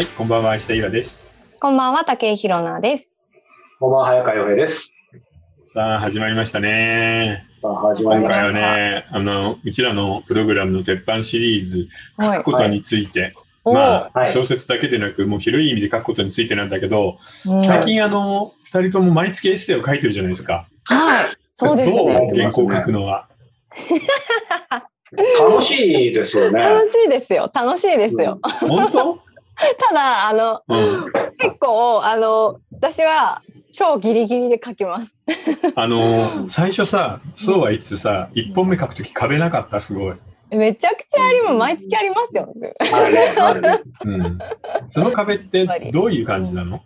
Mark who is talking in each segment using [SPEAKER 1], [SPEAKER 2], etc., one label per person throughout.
[SPEAKER 1] はい、こんばんは、石田イラです。
[SPEAKER 2] こんばんは、竹井ひろなです。
[SPEAKER 3] こんばんは、早川洋平です。
[SPEAKER 1] さあ、始まりましたね。
[SPEAKER 3] さあ、始まりました。
[SPEAKER 1] 今回はね、あの、うちらのプログラムの鉄板シリーズ、
[SPEAKER 2] はい
[SPEAKER 1] 書くことについて、
[SPEAKER 2] お
[SPEAKER 1] まあ、
[SPEAKER 3] はい
[SPEAKER 1] 小説だけでなく、もう広い意味で書くことについてなんだけど、
[SPEAKER 2] うん
[SPEAKER 1] 最近あの、二人とも毎月エッセイを書いてるじゃないですか。
[SPEAKER 2] はい、そうです
[SPEAKER 1] どう
[SPEAKER 2] ね。
[SPEAKER 1] 原稿を書くのは？
[SPEAKER 3] 楽しいですよね。
[SPEAKER 2] 楽しいですよ。楽しいですよ。
[SPEAKER 1] 本当？
[SPEAKER 2] ただ、あの、
[SPEAKER 1] うん。
[SPEAKER 2] 結構、あの、私は超ギリギリで書きます。
[SPEAKER 1] あの、最初さ、そうは言いつつさ、一本目書くとき壁なかった、すごい。
[SPEAKER 2] めちゃくちゃあります。毎月ありますよ。
[SPEAKER 3] あるね、あるね。
[SPEAKER 1] うん。その壁ってどういう感じなの？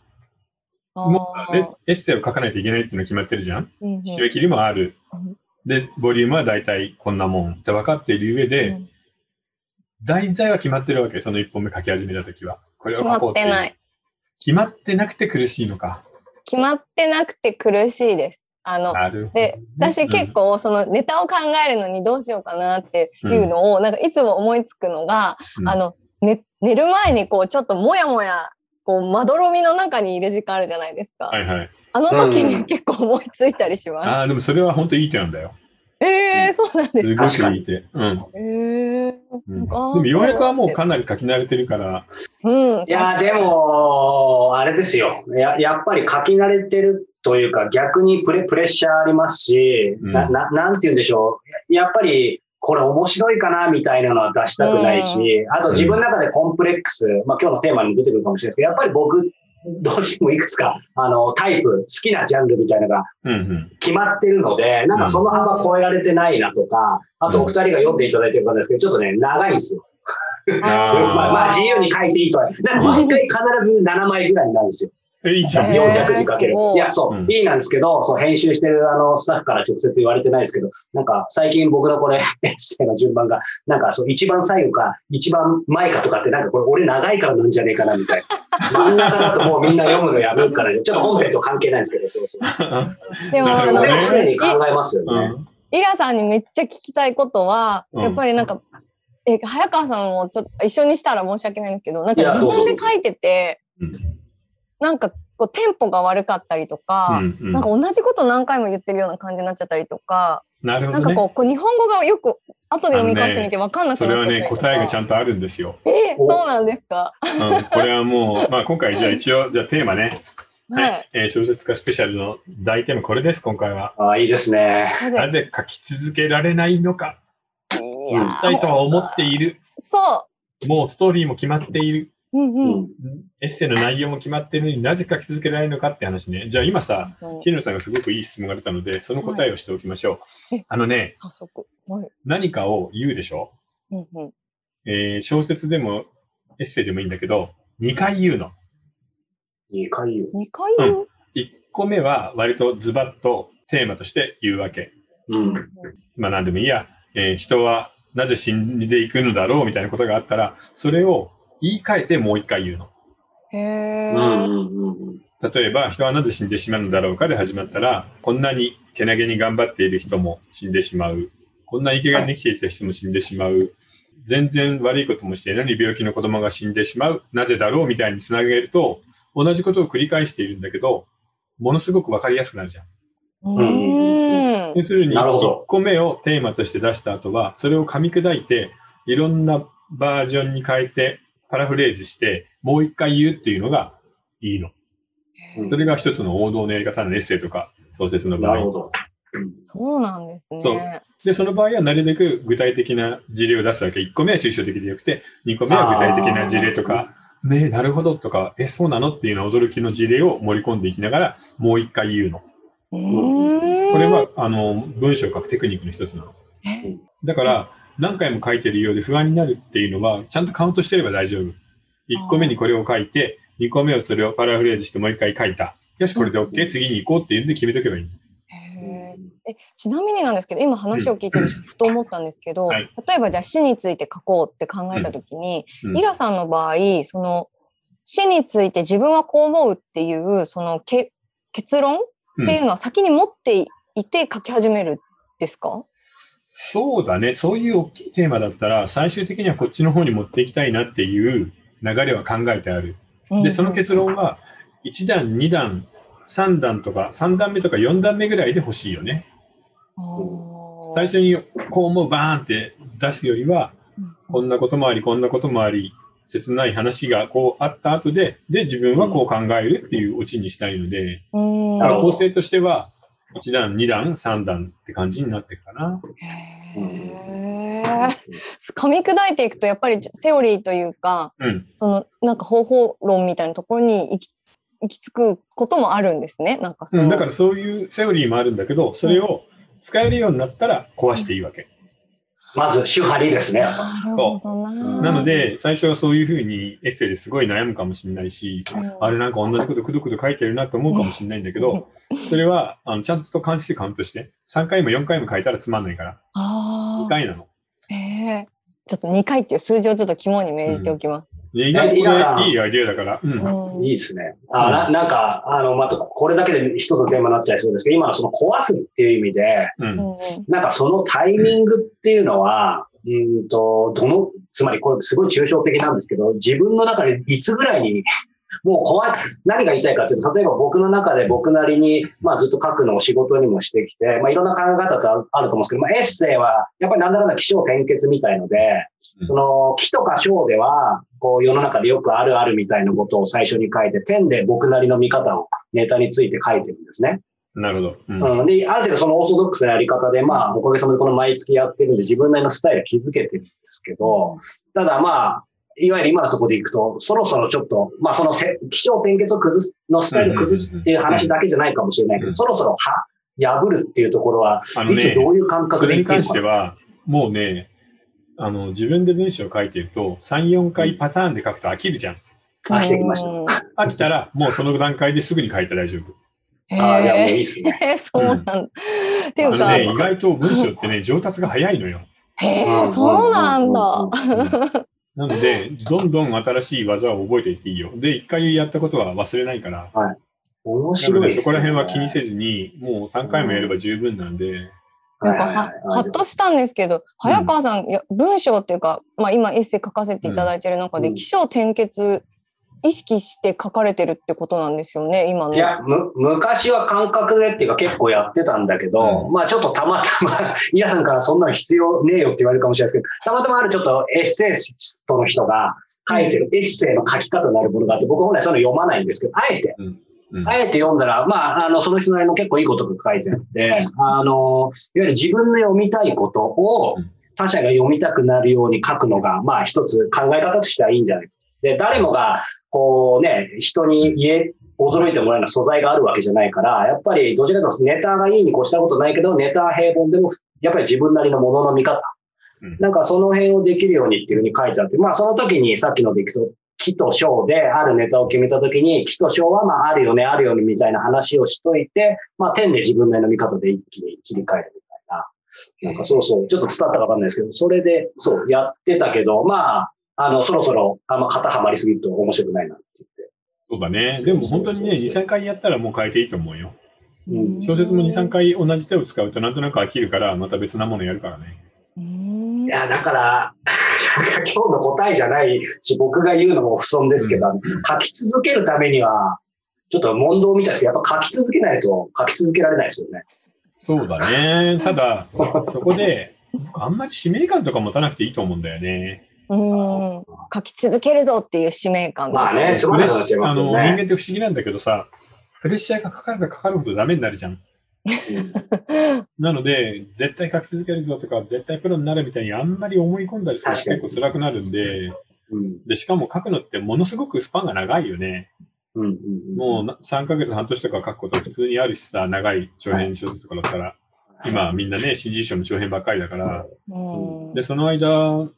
[SPEAKER 1] もうでエッセイを書かないといけないっていうの決まってるじゃん？
[SPEAKER 2] うんうん
[SPEAKER 1] 締め切りもある
[SPEAKER 2] うん。
[SPEAKER 1] で、ボリュームは大体こんなもんって分かっている上で、
[SPEAKER 2] うん
[SPEAKER 1] 題材は決まってるわけ、その一本目書き始めた時は。これを
[SPEAKER 2] 決ま
[SPEAKER 1] 書こうっていう。
[SPEAKER 2] ってない。
[SPEAKER 1] 決まってなくて苦しいのか。
[SPEAKER 2] 決まってなくて苦しいです。あの、
[SPEAKER 1] なるほど
[SPEAKER 2] で、私結構そのネタを考えるのにどうしようかなっていうのを、なんかいつも思いつくのが、
[SPEAKER 1] うん
[SPEAKER 2] あの、ね、寝る前にこうちょっともやもや、こうまどろみの中にいる時間あるじゃないですか。
[SPEAKER 1] はいはい。
[SPEAKER 2] あの時に
[SPEAKER 3] うん
[SPEAKER 2] 結構思いついたりします。
[SPEAKER 1] ああ、でもそれは本当いい手なんだよ。
[SPEAKER 2] ええー、そうなんです
[SPEAKER 1] す
[SPEAKER 2] か。
[SPEAKER 1] ごくいい手。うん。
[SPEAKER 2] ええー。
[SPEAKER 1] うん、でも、洋役はもうかなり書き慣れてるから、
[SPEAKER 2] うん。
[SPEAKER 3] いや、で、も、あれですよ。ややっぱり書き慣れてるというか、逆にプレプレッシャーありますし、
[SPEAKER 1] うん
[SPEAKER 3] なななんて言うんでしょう。やっぱり、これ面白いかなみたいなのは出したくないし、あと自分の中でコンプレックス、まあ今日のテーマにも出てくるかもしれないですけど、やっぱり僕、どうしてもいくつか、あの、タイプ、好きなジャンルみたいなのが
[SPEAKER 1] うんうん。
[SPEAKER 3] 決まってるので、なんかその幅超えられてないなとか、あとお二人が読んでいただいてる方ですけど、ちょっとね、長いんですよ。
[SPEAKER 1] あー
[SPEAKER 3] まあ、まあ自由に書いていいとは。なんか毎回必ず7枚ぐらいになるんですよ。
[SPEAKER 1] え、いいじゃん。
[SPEAKER 2] へー
[SPEAKER 3] 400字書ける。
[SPEAKER 2] い
[SPEAKER 3] いや、そう、
[SPEAKER 1] うん
[SPEAKER 3] いいなんですけど、そう、編集してるあの、スタッフから直接言われてないですけど、なんか最近僕のこれ、エッセイの順番が、なんかそう、一番最後か、一番前かとかって、なんかこれ俺長いからなんじゃねえかな、みたいな。真ん中だともうみんな読むのやめるから、ちょっと本編と関係ないんですけど、そうそう。
[SPEAKER 2] でも、あの、
[SPEAKER 3] 常に考えますよね。
[SPEAKER 1] うん。
[SPEAKER 2] イラさんにめっちゃ聞きたいことは、
[SPEAKER 1] うん
[SPEAKER 2] やっぱりなんか、え、早川さんもちょっと一緒にしたら申し訳ないんですけど、なんか自分で書いてて
[SPEAKER 1] うん、
[SPEAKER 2] なんかこうテンポが悪かったりとか、
[SPEAKER 1] うんうん
[SPEAKER 2] なんか同じこと何回も言ってるような感じになっちゃったりとか、
[SPEAKER 1] なるほどね。
[SPEAKER 2] なんかこうこう日本語がよく後で読み返してみて分かんなく
[SPEAKER 1] それはね、
[SPEAKER 2] なっちゃったりとか。
[SPEAKER 1] 答えがちゃんとあるんですよ。
[SPEAKER 2] えーそうなんですか？
[SPEAKER 1] うん、これはもう、まあ今回じゃあ一応、じゃあテーマね。
[SPEAKER 2] はい。
[SPEAKER 1] えー小説家スペシャルの大テーマこれです、今回は。
[SPEAKER 3] ああ、いいですね。
[SPEAKER 1] なぜ？書き続けられないのか、
[SPEAKER 2] い
[SPEAKER 1] きたいとは思っている。
[SPEAKER 2] そ
[SPEAKER 1] もうストーリーも決まっている。
[SPEAKER 2] う。うん
[SPEAKER 3] う
[SPEAKER 2] うん。
[SPEAKER 3] ん。
[SPEAKER 1] エッセイの内容も決まっているのになぜ書き続けられないのかって話ね。じゃあ今さ、
[SPEAKER 2] うん
[SPEAKER 1] 日野さんがすごくいい質問が出たので、その答えをしておきましょう。
[SPEAKER 2] はい
[SPEAKER 1] あのね、
[SPEAKER 2] 早速。はい。
[SPEAKER 1] 何かを言うでしょ？
[SPEAKER 2] うんうん。
[SPEAKER 1] えー小説でもエッセイでもいいんだけど、2回言うの。
[SPEAKER 3] 2回言う。
[SPEAKER 2] 二回言う
[SPEAKER 1] ？1個目は割とズバッとテーマとして言うわけ。
[SPEAKER 3] うん。
[SPEAKER 1] まあ何でもいいや、えー人はなぜ死んでいくのだろうみたいなことがあったら、それを言い換えてもう一回言うの。
[SPEAKER 2] へ
[SPEAKER 3] うん。
[SPEAKER 2] え。
[SPEAKER 3] うん。うん。
[SPEAKER 1] 例えば、人はなぜ死んでしまうのだろうかで始まったら、こんなにけなげに頑張っている人も死んでしまう。こんな生きがいに生きていた人も死んでしまう。全然悪いこともしていないのに病気の子供が死んでしまう。なぜだろうみたいにつなげると、同じことを繰り返しているんだけど、ものすごくわかりやすくなるじゃん。
[SPEAKER 2] ん。
[SPEAKER 1] 要するに、
[SPEAKER 3] なるほど
[SPEAKER 1] 1個目をテーマとして出した後は、それを噛み砕いて、いろんなバージョンに変えて、パラフレーズして、もう一回言うっていうのがいいの。
[SPEAKER 3] うん
[SPEAKER 1] それが一つの王道のやり方のエッセイとか小説の場合。
[SPEAKER 3] なるほど。うん
[SPEAKER 2] そうなんですね。
[SPEAKER 1] そうで、その場合はなるべく具体的な事例を出すわけ。1個目は抽象的でよくて、2個目は具体的な事例とか、ねえ、なるほどとか、え、そうなのっていうような驚きの事例を盛り込んでいきながら、もう一回言うの。これは、あの、文章を書くテクニックの一つなの。
[SPEAKER 2] え？
[SPEAKER 1] だから、何回も書いてるようで不安になるっていうのは、ちゃんとカウントしてれば大丈夫。1個目にこれを書いて、2個目をそれをパラフレーズしてもう一回書いた。よし、これで OK、次に行こうっていうんで決めとけばいい。
[SPEAKER 2] えちなみになんですけど今話を聞いてふと思ったんですけど、
[SPEAKER 1] はい
[SPEAKER 2] 例えばじゃあ死について書こうって考えた時に、
[SPEAKER 1] うん
[SPEAKER 2] イラさんの場合その死について自分はこう思うっていうそのけ結論っていうのは先に持っていて書き始めるんですか、
[SPEAKER 1] そうだね。そういう大きいテーマだったら、最終的にはこっちの方に持っていきたいなっていう流れは考えてある。で、その結論は、1段、2段、3段とか、3段目とか4段目ぐらいで欲しいよね。最初にこう思うバーンって出すよりは、こんなこともあり、こんなこともあり、切ない話がこうあった後で、で、自分はこう考えるっていうオチにしたいので、
[SPEAKER 2] うん
[SPEAKER 1] だから構成としては、1段、2段、3段って感じになってるかな。
[SPEAKER 2] へー噛み砕いていくとやっぱりセオリーというか
[SPEAKER 1] うん。
[SPEAKER 2] そのなんか方法論みたいなところに行き行き着くこともあるんですねなんかその、
[SPEAKER 1] うん、だからそういうセオリーもあるんだけど、それを使えるようになったら壊していいわけ。
[SPEAKER 3] まず、主張りですね。
[SPEAKER 2] なるほどな。
[SPEAKER 1] なの、で、最初はそういうふうにエッセイですごい悩むかもしれないし、あれなんか同じことくどくど書いてるなと思うかもしれないんだけど、それはあのちゃんと関数カウントして、3回も4回も書いたらつまんないから、2
[SPEAKER 2] ああ。
[SPEAKER 1] 回なの。
[SPEAKER 2] ええちょっと2回っていう数字をちょっと肝に銘じておきます。
[SPEAKER 1] で意外とこ
[SPEAKER 3] 皆さん
[SPEAKER 1] れいいアイデアだから、うん。
[SPEAKER 2] うん
[SPEAKER 3] いいですね。あ、ななんか、あの、また、これだけで一つのテーマになっちゃいそうですけど、今のその壊すっていう意味で、
[SPEAKER 1] うん。
[SPEAKER 3] なんかそのタイミングっていうのは、うんと、どの、つまりこれすごい抽象的なんですけど、自分の中でいつぐらいに、もう怖い、何が言いたいかっていうと、例えば僕の中で僕なりに、まあずっと書くのを仕事にもしてきて、まあいろんな考え方とあると思うんですけど、まあエッセイは、やっぱりなんだかんだ起承転結みたいので、
[SPEAKER 1] うん
[SPEAKER 3] その、起とか章では、こう世の中でよくあるあるみたいなことを最初に書いて、点で僕なりの見方をネタについて書いてるんですね。
[SPEAKER 1] なるほど。うん。
[SPEAKER 3] うん、で、ある程度そのオーソドックスなやり方で、まあ、おかげさまでこの毎月やってるんで、自分なりのスタイル築けてるんですけど、ただまあ、いわゆる今のところでいくと、そろそろちょっと、まあ、そのせ気象転結を崩す、のスタイルを崩すっていう話だけじゃないかもしれないけど、
[SPEAKER 1] うん
[SPEAKER 3] そろそろは、破るっていうところは、
[SPEAKER 1] あのね
[SPEAKER 3] いつどういう感覚
[SPEAKER 1] それに関
[SPEAKER 3] でいってるのか
[SPEAKER 1] しては、もうね、あの、自分で文章を書いてると、3、4回パターンで書くと飽きるじゃん。
[SPEAKER 3] あしてきました
[SPEAKER 2] うん
[SPEAKER 1] 飽きたら、もうその段階ですぐに書いて大丈夫。
[SPEAKER 2] へ
[SPEAKER 3] ああ、じゃあもういい
[SPEAKER 2] え
[SPEAKER 3] っすね。
[SPEAKER 2] へ えそうなんだ。っていうか、
[SPEAKER 1] ね、意外と文章ってね、上達が早いのよ。
[SPEAKER 2] へえそうなんだ。
[SPEAKER 1] なので、どんどん新しい技を覚えていっていいよ。で、一回やったことは忘れないから。
[SPEAKER 3] 面
[SPEAKER 1] なの
[SPEAKER 3] 白いっすね。
[SPEAKER 1] でそこら辺は気にせずに、もう3回もやれば十分なんで、
[SPEAKER 2] なんかは、
[SPEAKER 3] はいはいはい
[SPEAKER 2] はっとしたんですけど、早川さん、いや文章っていうか、まあ今エッセイ書かせていただいてる中で、
[SPEAKER 3] うん
[SPEAKER 2] 起承転結意識して書かれてるってことなんですよね、今の。
[SPEAKER 3] いや、む、昔は感覚でっていうか結構やってたんだけど、
[SPEAKER 1] うん。
[SPEAKER 3] まあちょっとたまたま、皆さんからそんなの必要ねえよって言われるかもしれないですけど、たまたまあるちょっとエッセイストの人が書いてるエッセイの書き方になるものがあって、僕本来そういうの読まないんですけど、あえて、
[SPEAKER 1] うん。
[SPEAKER 3] あえて読んだら、まあ、あの、その人なりの結構いいことが書いてあって、あの、いわゆる自分の読みたいことを
[SPEAKER 1] うん。
[SPEAKER 3] 他者が読みたくなるように書くのが、まあ一つ考え方としてはいいんじゃないで、誰もが、こうね、人に言え、驚いてもらえるような素材があるわけじゃないから、やっぱりどちらかというとネタがいいに越したことないけど、ネタ平凡でも、やっぱり自分なりのものの見方。
[SPEAKER 1] うん
[SPEAKER 3] なんかその辺をできるようにっていうふうに書いてあって、まあその時にさっきのでいくと、木と章であるネタを決めた時に、木と章はまああるよね、あるよねみたいな話をしといて、まあ点で自分なりの見方で一気に切り替えるみたいな。なんかそうそう、ちょっと伝わったかわかんないですけど、それで、そう、やってたけど、まあ、あの、そろそろ、あんま肩はまりすぎると面白くないなって
[SPEAKER 1] そうだね。でも本当にね、2、3回やったらもう変えていいと思うよ。
[SPEAKER 3] 言って。うん。
[SPEAKER 1] 小説も2、3回同じ手を使うとなんとなく飽きるから、また別なものやるからね。
[SPEAKER 2] うん
[SPEAKER 3] いや、だから、今日の答えじゃないし、僕が言うのも不損ですけど、書き続けるためには、ちょっと問答みたいですけど、やっぱ書き続けないと書き続けられないですよね。
[SPEAKER 1] そうだね。ただ、そこで、僕あんまり使命感とか持たなくていいと思うんだよね。
[SPEAKER 2] うん。書き続けるぞっていう使命感。
[SPEAKER 3] まあね
[SPEAKER 1] あの人間って不思議なんだけどさ、プレッシャーがかかればかかるほどダメになるじゃん。なので、絶対書き続けるぞとか、絶対プロになるみたいにあんまり思い込んだりすると結構辛くなるんで、
[SPEAKER 3] うん。
[SPEAKER 1] で、しかも書くのってものすごくスパンが長いよね。
[SPEAKER 3] うんうんうん。
[SPEAKER 1] もうな3ヶ月半年とか書くこと普通にあるしさ、長い長編小説とかだったら、今みんなね、新人賞の長編ばっかりだから、
[SPEAKER 2] うん。
[SPEAKER 1] で、その間、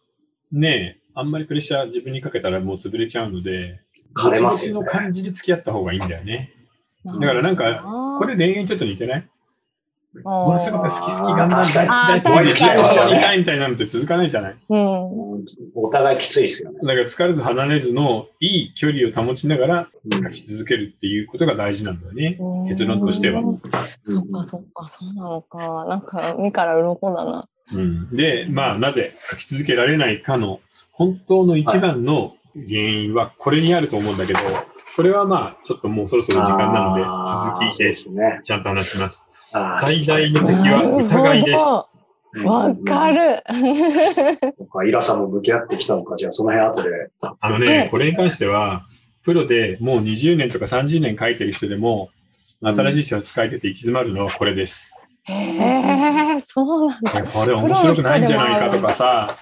[SPEAKER 1] ね、あんまりプレッシャー自分にかけたらもう潰れちゃうので、
[SPEAKER 3] 枯れますよね
[SPEAKER 1] の感じで付き合った方がいいんだよね。
[SPEAKER 2] だ
[SPEAKER 1] だからなんか、これ恋愛ちょっと似てない？ものすごく好き好き頑張る大好き大好きずっとそばにいたいみたいなのって続かないじゃない？
[SPEAKER 2] うん
[SPEAKER 3] うんお互いきついですよね。
[SPEAKER 1] だから疲れず離れずのいい距離を保ちながら
[SPEAKER 3] うん
[SPEAKER 1] 書き続けるっていうことが大事なんだよね。
[SPEAKER 2] うん
[SPEAKER 1] 結論としては。
[SPEAKER 2] そっかそっか、そうなのか。なんか、目から鱗だな。
[SPEAKER 1] うん、で、まあ、なぜ書き続けられないかの本当の一番の原因はこれにあると思うんだけど、これはまあ、ちょっともうそろそろ時間なので、続きで。ちゃんと話します。最大の敵は疑いです。
[SPEAKER 2] わか。る。
[SPEAKER 3] そっかイラさんも向き合ってきたのか、じゃあその辺後で。
[SPEAKER 1] あのね、これに関しては、プロでもう20年とか30年書いてる人でも、新しい小説書いてて行き詰まるのはこれです。
[SPEAKER 2] へえ、そうなんだ。
[SPEAKER 1] これ面白くないんじゃないかとかさ、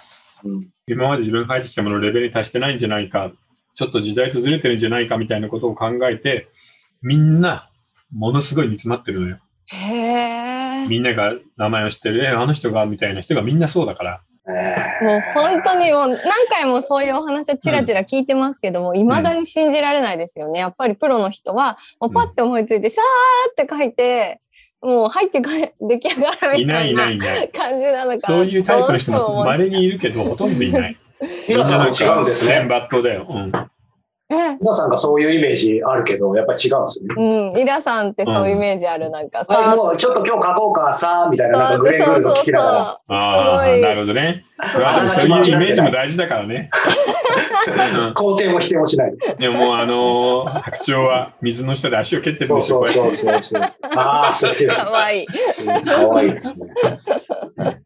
[SPEAKER 3] うん
[SPEAKER 1] 今まで自分が書いてきたもののレベルに達してないんじゃないか、ちょっと時代とずれてるんじゃないかみたいなことを考えて、みんな、ものすごい煮詰まってるのよ。
[SPEAKER 2] へえ。
[SPEAKER 1] みんなが名前を知ってる、え、あの人が、みたいな人がみんなそうだから。
[SPEAKER 3] え
[SPEAKER 2] もう本当にもう何回もそういうお話をちらちら聞いてますけども、未だに信じられないですよね。やっぱりプロの人は、もうパッて思いついて、さーって書いて、もう入ってか出来上がる
[SPEAKER 1] いないい
[SPEAKER 2] みたいない
[SPEAKER 1] ないない。
[SPEAKER 2] 感じなのか
[SPEAKER 1] そういうタイプの人
[SPEAKER 2] も
[SPEAKER 1] も稀にいるけど、ほとんどいない。
[SPEAKER 3] ー、イラさんは違うんですね。
[SPEAKER 1] 全抜刀だよ。うん。
[SPEAKER 2] え
[SPEAKER 3] イラさんがそういうイメージあるけど、やっぱり違うんですね。
[SPEAKER 2] うん、イラさんってそういうイメージある、なんかさ、
[SPEAKER 3] あもうちょっと今日書こうかさ、みたいな、なんかグレーグルの聞きながら。
[SPEAKER 1] ああ、なるほどね。そういうイメージも大事だからね。うん
[SPEAKER 3] 肯定も否定もしない。
[SPEAKER 1] でももうあのー白鳥は水の下で足を蹴ってるんですよ、
[SPEAKER 3] そうそうそうそう。ああ、そういう。
[SPEAKER 2] かわいい。
[SPEAKER 3] かわいいですね。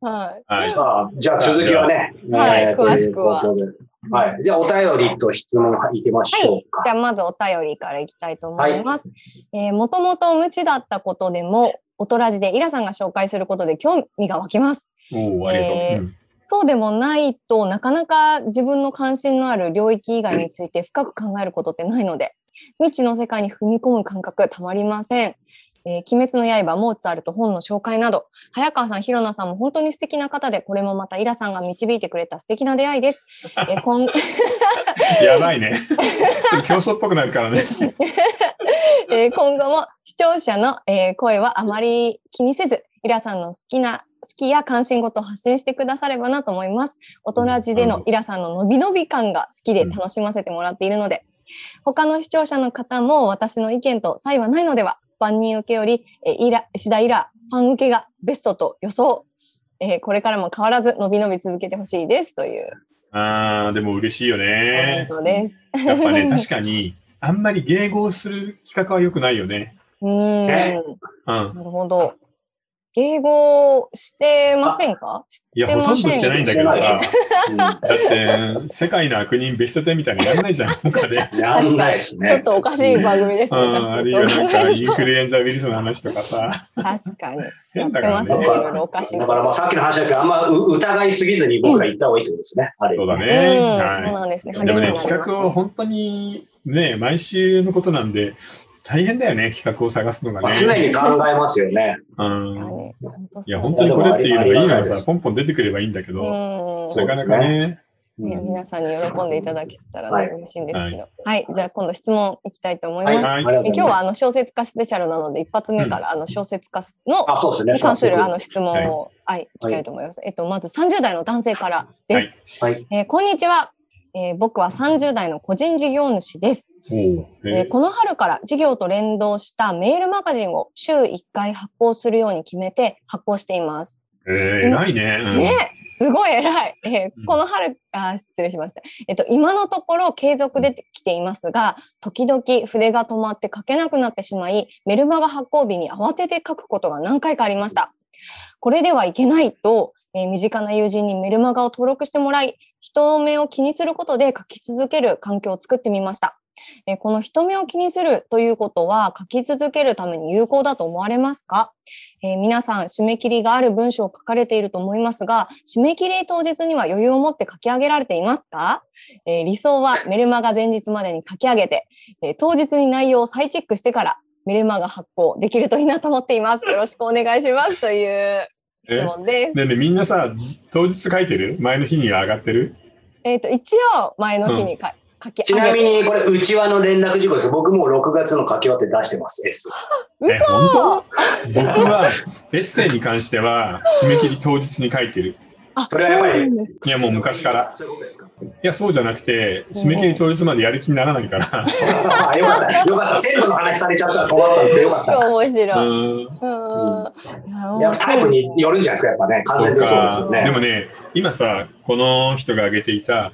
[SPEAKER 2] はい。
[SPEAKER 1] はい。
[SPEAKER 3] さあ、じゃあ続きはね。
[SPEAKER 2] はい
[SPEAKER 3] えー
[SPEAKER 2] 詳しくは
[SPEAKER 3] はい。じゃあお便りと質問いきましょうか。
[SPEAKER 2] じゃあまずお便りからいきたいと思います。えーもともと無知だったことでも、おとらじでイラさんが紹介することで興味が湧きます。
[SPEAKER 1] おおありがとう。
[SPEAKER 2] えー
[SPEAKER 1] うん
[SPEAKER 2] そうでもないとなかなか自分の関心のある領域以外について深く考えることってないので、未知の世界に踏み込む感覚たまりません。えー鬼滅の刃、モーツァルト、本の紹介など、早川さん、広野さんも本当に素敵な方で、これもまたイラさんが導いてくれた素敵な出会いです。えー 今
[SPEAKER 1] やばいね。ちょっと競争っぽくなるからね。
[SPEAKER 2] えー今後も視聴者の、えー声はあまり気にせず、イラさんの好きな、好きや関心事を発信してくださればなと思います。大人じでのイラさんの伸び伸び感が好きで楽しませてもらっているので、他の視聴者の方も私の意見と差異はないのでは、万人受けより、えーイラ、石田イラ、ファン受けがベストと予想。えーこれからも変わらず伸び伸び続けてほしいですという
[SPEAKER 1] ああ、でも嬉しいよね
[SPEAKER 2] ン。トです。
[SPEAKER 1] やっぱね、確かに、あんまり迎合する企画は良くないよね。
[SPEAKER 2] うーん。
[SPEAKER 3] ね
[SPEAKER 1] うん。
[SPEAKER 2] なるほど。迎合してませんか？し
[SPEAKER 1] いや、ほとんどしてないんだけどさ、
[SPEAKER 3] う
[SPEAKER 1] だって、世界の悪人ベスト10みたいなのやんないじゃん、他で。
[SPEAKER 3] ん。やんないです
[SPEAKER 2] ちょっ
[SPEAKER 3] ね。
[SPEAKER 2] とおかしい番組ですね。
[SPEAKER 1] うん、あるいはなんか、
[SPEAKER 2] 確かに
[SPEAKER 1] インフルエンザウイルスの話とかさ、
[SPEAKER 2] 確かに。やっ
[SPEAKER 1] 変だから
[SPEAKER 2] てますね。い
[SPEAKER 1] ね。
[SPEAKER 2] ろいろおかしい
[SPEAKER 3] だから。まあさっきの話だけど、あんまう疑いすぎずに僕ら言った方がいいってことですね。
[SPEAKER 1] そうだ
[SPEAKER 2] うん、
[SPEAKER 1] ね。
[SPEAKER 2] そう
[SPEAKER 1] は
[SPEAKER 2] なんですね。
[SPEAKER 1] い。でもね、企画を本当にね、毎週のことなんで、大変だよね、企画を探すのがね。
[SPEAKER 3] まあ常に考えますよね。
[SPEAKER 1] いや、本当にこれっていうのがいいの
[SPEAKER 3] いやでもありがたいです
[SPEAKER 1] がさ、ポンポン出てくればいいんだけど、なかなかね、
[SPEAKER 3] うん
[SPEAKER 2] いや皆さんに喜んでいただけたら
[SPEAKER 3] はい
[SPEAKER 2] ね嬉しいんですけど。はい。じゃあ今度質問いきたいと思い
[SPEAKER 3] はい、
[SPEAKER 2] ます。今日はあの小説家スペシャルなので一発目からあの小説家の
[SPEAKER 3] あ、そうですね。
[SPEAKER 2] に関するあの質問を、はい、いきたいと思います。えっと、まず30代の男性からです。
[SPEAKER 3] はい。
[SPEAKER 2] えーこんにちは。えー僕は30代の個人事業主です、
[SPEAKER 1] え
[SPEAKER 2] えーこの春から事業と連動したメールマガジンを週1回発行するように決めて発行しています。
[SPEAKER 1] えー、偉いね。うん
[SPEAKER 2] ねすごい偉い。えー
[SPEAKER 1] うん
[SPEAKER 2] この春、あー、失礼しました。えっと、今のところ継続できていますが、時々筆が止まって書けなくなってしまい、メルマガ発行日に慌てて書くことが何回かありました。これではいけないと、えー身近な友人にメルマガを登録してもらい、人目を気にすることで書き続ける環境を作ってみました。えこの人目を気にするということは書き続けるために有効だと思われますか？えー皆さん、締め切りがある文章を書かれていると思いますが、締め切り当日には余裕を持って書き上げられていますか、えー理想はメルマガ前日までに書き上げて、えー当日に内容を再チェックしてからメルマガ発行できるといいなと思っています。よろしくお願いします。という質問です。
[SPEAKER 1] ねえねえみんなさ、当日書いてる？前の日には上がってる？
[SPEAKER 2] えっ、と、一応、前の日にか、書き
[SPEAKER 3] ち
[SPEAKER 2] 上げて。
[SPEAKER 3] なみに、これ、うちわの連絡事項です。僕もう6月の書き終わって出してます、S。
[SPEAKER 1] え、本当？僕はエッセイに関しては締め切り当日に書いてる。
[SPEAKER 2] あ、
[SPEAKER 3] それはやっぱり
[SPEAKER 2] そうなんです
[SPEAKER 1] いや、もう昔から。
[SPEAKER 3] そういうことですか？
[SPEAKER 1] いや、そうじゃなくて、締め切り当日までやる気にならないから。
[SPEAKER 3] あ よかった。よかった。鮮度の話されちゃったら困ったんですけど、よかった。
[SPEAKER 2] 面白い。
[SPEAKER 1] うん。
[SPEAKER 2] うん。いや
[SPEAKER 3] タイプによるんじゃないですか、やっぱね。完
[SPEAKER 1] そう
[SPEAKER 3] 全にそうです
[SPEAKER 1] か
[SPEAKER 3] よ。ね。
[SPEAKER 1] でもね、今さ、この人が挙げていた、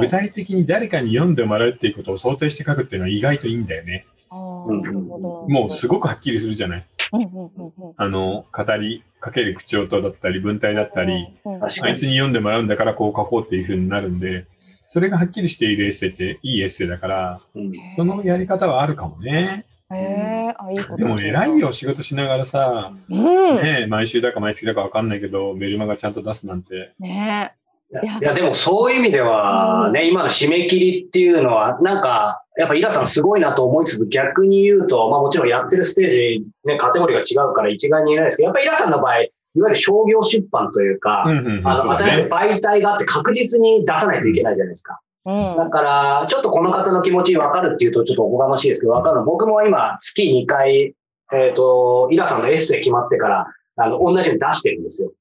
[SPEAKER 1] 具体的に誰かに読んでもらうっていうことを想定して書くっていうのは意外といいんだよね。
[SPEAKER 2] あーなるほど
[SPEAKER 1] もうすごくはっきりするじゃない。
[SPEAKER 2] うんうんうんうん
[SPEAKER 1] あの、語りかける口調とだったり、文体だったり、あいつに読んでもらうんだからこう書こうっていう風になるんで、それがはっきりしているエッセイっていいエッセイだから、
[SPEAKER 3] うん
[SPEAKER 1] そのやり方はあるかもね。でも偉い。よ、仕事しながらさ、
[SPEAKER 2] うん。
[SPEAKER 1] ねえ毎週だか毎月だかわかんないけど、メルマガちゃんと出すなんて。
[SPEAKER 2] ねいや
[SPEAKER 3] いや、でもそういう意味ではね、今の締め切りっていうのは、なんか、やっぱイラさんすごいなと思いつつ、逆に言うと、まあもちろんやってるステージ、ね、カテゴリーが違うから一概に言えないですけど、やっぱイラさんの場合、いわゆる商業出版というか、
[SPEAKER 1] うんうんうん、
[SPEAKER 3] あの、
[SPEAKER 1] そうだ
[SPEAKER 3] 新しい
[SPEAKER 1] ね。
[SPEAKER 3] 媒体があって確実に出さないといけないじゃないですか。
[SPEAKER 2] うん。
[SPEAKER 3] だから、ちょっとこの方の気持ち分かるっていうとちょっとおこがましいですけど、分かるの。僕も今、月2回、えっ、と、イラさんのエッセイ決まってから、あの、同じように出してるんですよ。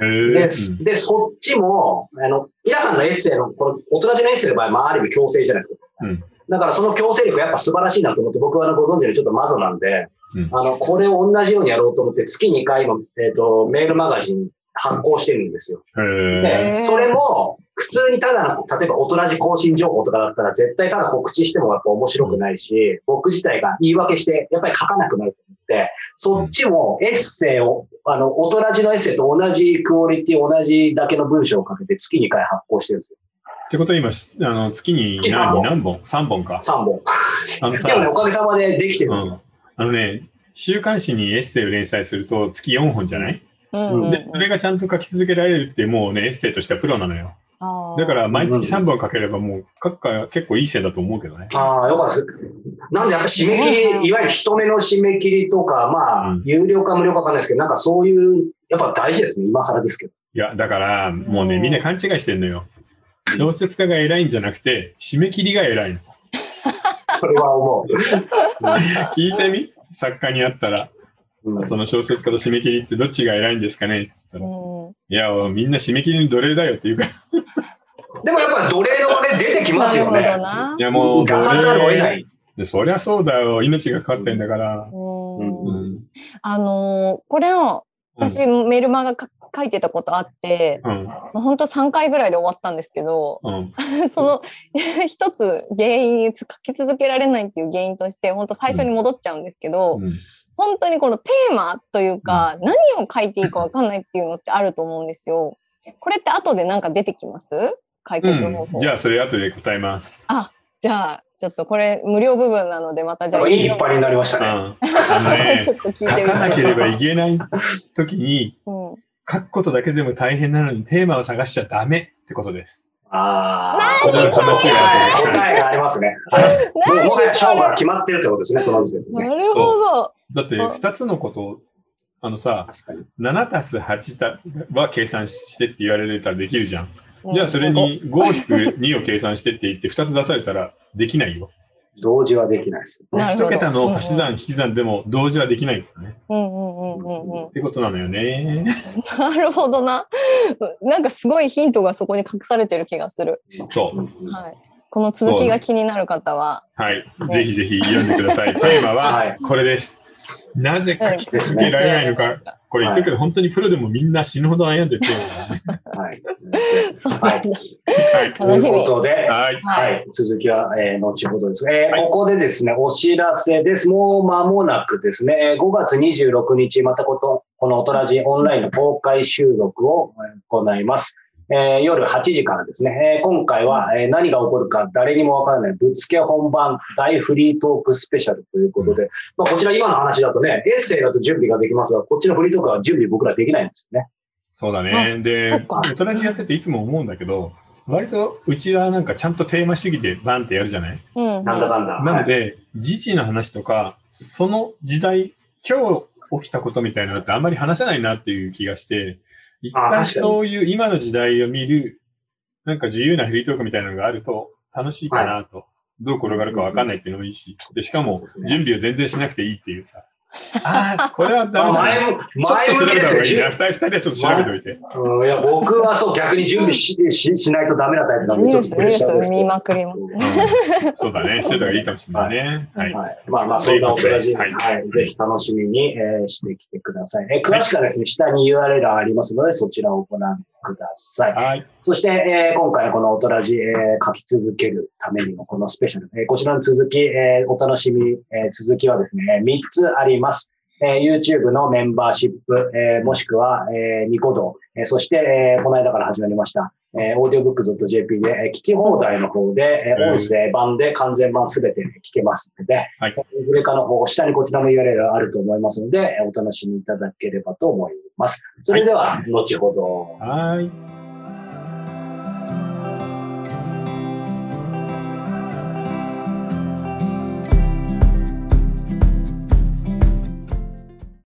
[SPEAKER 3] で、
[SPEAKER 1] うん
[SPEAKER 3] で、そっちも、あの、イラさんのエッセイの、この、大人のエッセイの場合、まあ、ある意味強制じゃないですか。
[SPEAKER 1] うん
[SPEAKER 3] だから、その強制力やっぱ素晴らしいなと思って、僕はあのご存知のちょっとマゾなんで、
[SPEAKER 1] うん
[SPEAKER 3] あの、これを同じようにやろうと思って、月2回の、えっ、と、メールマガジン発行してるんですよ。で、それも、普通にただの、例えば、大人じ更新情報とかだったら、絶対ただ告知してもやっぱ面白くないし、僕自体が言い訳して、やっぱり書かなくなると思って、そっちもエッセイを、あの、大人じのエッセイと同じクオリティ、同じだけの文章をかけて月2回発行してるんですよ。
[SPEAKER 1] ってことは今、しあの月に
[SPEAKER 3] 月
[SPEAKER 1] 何
[SPEAKER 3] 三本
[SPEAKER 1] 何本 ?3 本か。
[SPEAKER 3] 3本。
[SPEAKER 1] あのさ
[SPEAKER 3] でもね、おかげさまでできてるんですよ。
[SPEAKER 1] うん。あのね、週刊誌にエッセイを連載すると月4本じゃない、
[SPEAKER 2] うんうん
[SPEAKER 1] で、それがちゃんと書き続けられるってもうね、エッセイとしてはプロなのよ。だから毎月3本書ければもう書くか結構いい線だと思うけどね。
[SPEAKER 3] ああ、よかったです。なんでやっぱ締め切り、いわゆる人目の締め切りとか、まあ
[SPEAKER 1] うん、
[SPEAKER 3] 有料か無料かわかんないですけど、なんかそういう、やっぱ大事ですね。今更ですけど。
[SPEAKER 1] いや、だからもうね、
[SPEAKER 2] うん
[SPEAKER 1] みんな勘違いしてんのよ。小説家が偉いんじゃなくて、締め切りが偉いの。
[SPEAKER 3] それは思う。
[SPEAKER 1] 聞いてみ？作家に会ったら、
[SPEAKER 3] うん
[SPEAKER 1] その小説家と締め切りってどっちが偉いんですかね？つったら、い
[SPEAKER 2] うん
[SPEAKER 1] や、みんな締め切りに奴隷だよって言うから。
[SPEAKER 3] でもやっぱり奴隷のね、出てきますよね。
[SPEAKER 1] いや、もう
[SPEAKER 3] 出さざるを得ない。
[SPEAKER 1] でそりゃそうだよ。命がかかってんだから。
[SPEAKER 2] うん
[SPEAKER 1] うん。
[SPEAKER 2] あのーこれを私、メルマガか書いてたことあって、
[SPEAKER 1] うん。
[SPEAKER 2] まあ、本当3回ぐらいで終わったんですけど、
[SPEAKER 1] うん。
[SPEAKER 2] その 一つ原因、書き続けられないっていう原因として、本当最初に戻っちゃうんですけど、
[SPEAKER 1] うん。
[SPEAKER 2] 本当にこのテーマというか、何を書いていいかわかんないっていうのってあると思うんですよ。これって後でなんか出てきます？解決方法。
[SPEAKER 1] うん、じゃあ、それ後で答えます。
[SPEAKER 2] じゃあ、ちょっとこれ無料部分なので、またじゃあ、
[SPEAKER 3] いい引っ張りになりまし
[SPEAKER 1] うん。
[SPEAKER 3] たね。
[SPEAKER 1] あのね
[SPEAKER 2] ちょ、っと聞い
[SPEAKER 1] 書
[SPEAKER 2] てみ
[SPEAKER 1] かなければい
[SPEAKER 2] い。
[SPEAKER 1] けない時に、
[SPEAKER 2] うん
[SPEAKER 1] 書くことだけでも大変なのにテーマを探しちゃダメってことです。
[SPEAKER 3] ああ、
[SPEAKER 1] 何それ
[SPEAKER 3] 答え答えがありますね。もうもはや勝負が決まってるってことですね、その時点でね。
[SPEAKER 2] なるほど。
[SPEAKER 1] だって、二つのことを、あのさ、
[SPEAKER 3] 確かに。
[SPEAKER 1] 7たす8たは計算してって言われたらできるじゃん。じゃあそれに5-2を計算してって言って2つ出されたらできないよ。
[SPEAKER 3] 同時はできないです。
[SPEAKER 2] なるほど
[SPEAKER 1] 1桁の足し算引き算でも同時はできないからね。
[SPEAKER 2] うんうんうんうんうん。
[SPEAKER 1] ってことなのよね。
[SPEAKER 2] なるほどな。なんかすごいヒントがそこに隠されてる気がする。
[SPEAKER 1] そう。
[SPEAKER 2] はい。この続きが気になる方は。
[SPEAKER 1] はい。ぜひぜひ読んでください。テーマ
[SPEAKER 3] は
[SPEAKER 1] はいこれです。なぜ書き続けられないのか。これ言っとくけど、本当にプロでもみんな死ぬほど悩んでて。
[SPEAKER 3] はい。
[SPEAKER 2] そう
[SPEAKER 3] はい。
[SPEAKER 2] なんだ。
[SPEAKER 1] はい。
[SPEAKER 3] ということで、
[SPEAKER 1] はい。
[SPEAKER 3] はい。続きは、えー後ほどです。えー
[SPEAKER 1] はい
[SPEAKER 3] ここでですね、お知らせです。もう間もなくですね、えー5月26日、またこと、このおとらじオンラインの公開収録をえー行います。えー夜8時からですね、えー今回は、えー何が起こるか誰にもわからないぶっつけ本番大フリートークスペシャルということで、まあ、こちら今の話だとね、エッセイだと準備ができますが、こっちのフリートークは準備僕らできないんですよね。
[SPEAKER 1] そうだね。
[SPEAKER 2] そ
[SPEAKER 1] で大人にやってていつも思うんだけど、割とうちはなんかちゃんとテーマ主義でバンってやるじゃない？
[SPEAKER 2] うんうん。
[SPEAKER 3] なんだかんだ。はい
[SPEAKER 1] なので、時事の話とか、その時代、今日起きたことみたいなのってあんまり話せないなっていう気がして、一旦
[SPEAKER 3] あ確かに
[SPEAKER 1] そういう今の時代を見る、なんか自由なフリートークみたいなのがあると楽しいかなと。どう転がるかわかんないっていうのもいいし。で、しかも準備を全然しなくていいっていうさ。ああ、これはダ
[SPEAKER 3] まあ
[SPEAKER 1] メだ、ね。
[SPEAKER 3] 前向きですよ
[SPEAKER 1] た方がいいな。二人、二人はちょっと調べておいて。
[SPEAKER 3] うんいや僕はそう逆に準備しししないとダメなタイプなんで、
[SPEAKER 2] ニュース、
[SPEAKER 3] ちょっとプレッ
[SPEAKER 2] ニュー
[SPEAKER 3] シャーです
[SPEAKER 2] 見まくります。
[SPEAKER 1] うんそうだね。しといた方がいいかもしれないね。はい。
[SPEAKER 3] はい。まあまあ、そんなおプラジ、
[SPEAKER 1] は
[SPEAKER 3] はいい、ぜひ楽しみに、えーしてきてください。えー詳しくはですね、下に URL がありますので、そちらをご覧ください。
[SPEAKER 1] はい。
[SPEAKER 3] そして、えー今回このおとらじ、えー書き続けるためにも、このスペシャル、えーこちらの続き、えーお楽しみ、えー続きはですね、3つあります。えー YouTube のメンバーシップ、えーもしくは、えーニコ動、えーそして、えーこの間から始まりました、えー、audiobook.jp で、えー聞き放題の方で、えー
[SPEAKER 1] うん
[SPEAKER 3] 音声版で完全版すべて聞けますので、
[SPEAKER 1] はい
[SPEAKER 3] イレ化の方、下にこちらの URL があると思いますので、えーお楽しみいただければと思います。それでは、後ほど。
[SPEAKER 1] はい。